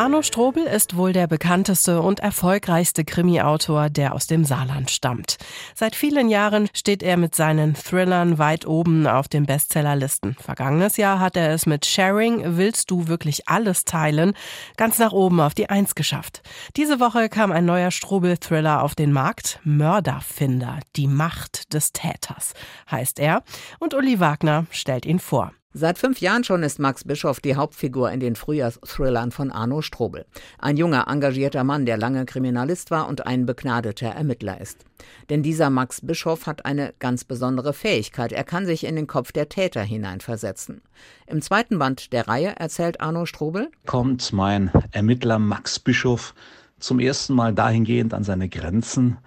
Arno Strobel ist wohl der bekannteste und erfolgreichste Krimi-Autor, der aus dem Saarland stammt. Seit vielen Jahren steht er mit seinen Thrillern weit oben auf den Bestsellerlisten. Vergangenes Jahr hat er es mit Sharing Willst du wirklich alles teilen ganz nach oben auf die Eins geschafft. Diese Woche kam ein neuer Strobel-Thriller auf den Markt. Mörderfinder, die Macht des Täters heißt er. Und Uli Wagner stellt ihn vor. Seit fünf Jahren schon ist Max Bischoff die Hauptfigur in den Frühjahrsthrillern von Arno Strobel. Ein junger, engagierter Mann, der lange Kriminalist war und ein begnadeter Ermittler ist. Denn dieser Max Bischoff hat eine ganz besondere Fähigkeit. Er kann sich in den Kopf der Täter hineinversetzen. Im zweiten Band der Reihe erzählt Arno Strobel, kommt mein Ermittler Max Bischoff zum ersten Mal dahingehend an seine Grenzen,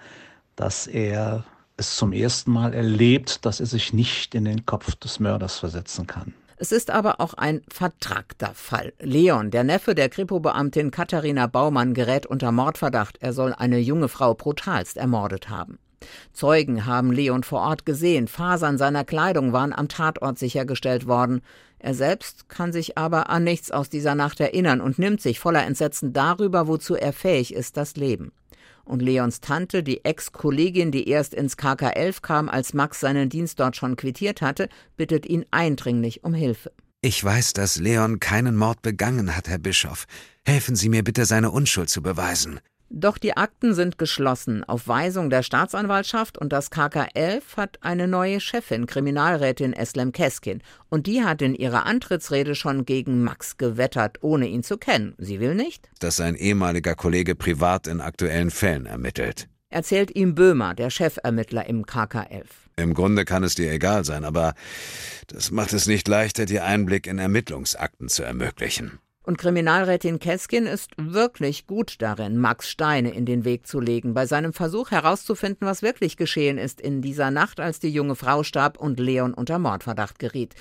dass er es zum ersten Mal erlebt, dass er sich nicht in den Kopf des Mörders versetzen kann. Es ist aber auch ein vertragter Fall. Leon, der Neffe der Kripo-Beamtin Katharina Baumann, gerät unter Mordverdacht. Er soll eine junge Frau brutalst ermordet haben. Zeugen haben Leon vor Ort gesehen. Fasern seiner Kleidung waren am Tatort sichergestellt worden. Er selbst kann sich aber an nichts aus dieser Nacht erinnern und nimmt sich voller Entsetzen darüber, wozu er fähig ist, das Leben. Und Leons Tante, die Ex-Kollegin, die erst ins KK11 kam, als Max seinen Dienst dort schon quittiert hatte, bittet ihn eindringlich um Hilfe. Ich weiß, dass Leon keinen Mord begangen hat, Herr Bischof. Helfen Sie mir bitte, seine Unschuld zu beweisen. Doch die Akten sind geschlossen auf Weisung der Staatsanwaltschaft und das KK11 hat eine neue Chefin, Kriminalrätin Eslem Keskin. Und die hat in ihrer Antrittsrede schon gegen Max gewettert, ohne ihn zu kennen. Sie will nicht? Dass sein ehemaliger Kollege privat in aktuellen Fällen ermittelt. Erzählt ihm Böhmer, der Chefermittler im KK11. Im Grunde kann es dir egal sein, aber das macht es nicht leichter, dir Einblick in Ermittlungsakten zu ermöglichen. Und Kriminalrätin Keskin ist wirklich gut darin, Max Steine in den Weg zu legen, bei seinem Versuch herauszufinden, was wirklich geschehen ist in dieser Nacht, als die junge Frau starb und Leon unter Mordverdacht geriet.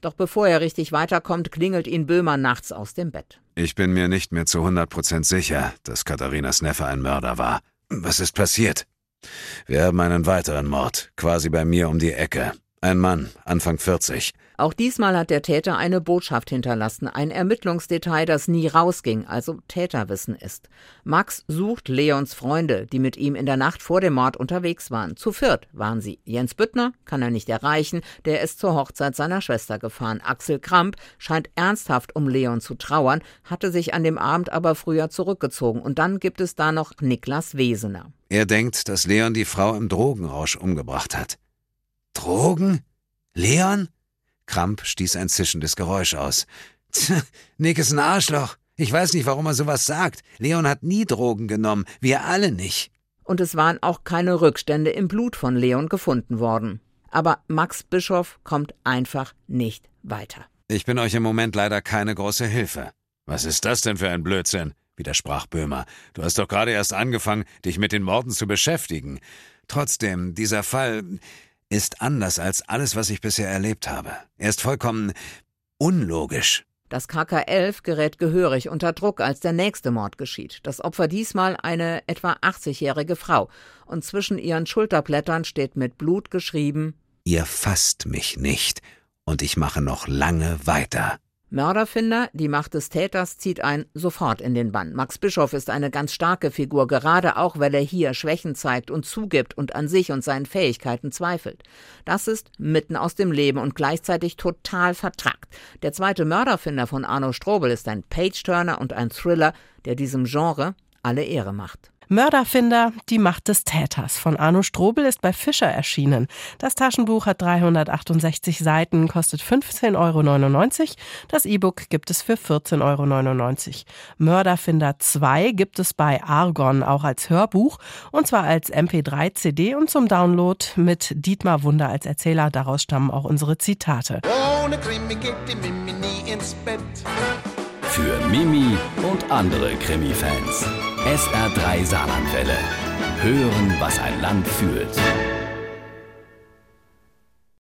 Doch bevor er richtig weiterkommt, klingelt ihn Böhmer nachts aus dem Bett. Ich bin mir nicht mehr zu 100 Prozent sicher, dass Katharinas Neffe ein Mörder war. Was ist passiert? Wir haben einen weiteren Mord, quasi bei mir um die Ecke. Ein Mann, Anfang 40. Auch diesmal hat der Täter eine Botschaft hinterlassen, ein Ermittlungsdetail, das nie rausging, also Täterwissen ist. Max sucht Leons Freunde, die mit ihm in der Nacht vor dem Mord unterwegs waren. Zu viert waren sie. Jens Büttner kann er nicht erreichen, der ist zur Hochzeit seiner Schwester gefahren. Axel Kramp scheint ernsthaft um Leon zu trauern, hatte sich an dem Abend aber früher zurückgezogen. Und dann gibt es da noch Niklas Wesener. Er denkt, dass Leon die Frau im Drogenrausch umgebracht hat. Drogen? Leon? Kramp stieß ein zischendes Geräusch aus. Nick ist ein Arschloch. Ich weiß nicht, warum er sowas sagt. Leon hat nie Drogen genommen. Wir alle nicht. Und es waren auch keine Rückstände im Blut von Leon gefunden worden. Aber Max Bischof kommt einfach nicht weiter. Ich bin euch im Moment leider keine große Hilfe. Was ist das denn für ein Blödsinn? widersprach Böhmer. Du hast doch gerade erst angefangen, dich mit den Morden zu beschäftigen. Trotzdem, dieser Fall ist anders als alles, was ich bisher erlebt habe. Er ist vollkommen unlogisch. Das KK-11 gerät gehörig unter Druck, als der nächste Mord geschieht. Das Opfer diesmal eine etwa 80-jährige Frau. Und zwischen ihren Schulterblättern steht mit Blut geschrieben: Ihr fasst mich nicht. Und ich mache noch lange weiter. Mörderfinder, die Macht des Täters zieht ein sofort in den Bann. Max Bischof ist eine ganz starke Figur, gerade auch, weil er hier Schwächen zeigt und zugibt und an sich und seinen Fähigkeiten zweifelt. Das ist mitten aus dem Leben und gleichzeitig total vertrackt. Der zweite Mörderfinder von Arno Strobel ist ein Page-Turner und ein Thriller, der diesem Genre alle Ehre macht. Mörderfinder, die Macht des Täters von Arno Strobel ist bei Fischer erschienen. Das Taschenbuch hat 368 Seiten, kostet 15,99 Euro. Das E-Book gibt es für 14,99 Euro. Mörderfinder 2 gibt es bei Argon auch als Hörbuch und zwar als MP3-CD und zum Download mit Dietmar Wunder als Erzähler. Daraus stammen auch unsere Zitate. Ohne Krimi geht die Mimi nie ins Bett. Für Mimi andere Krimi-Fans. SR3 Saarlandwelle. Hören, was ein Land fühlt.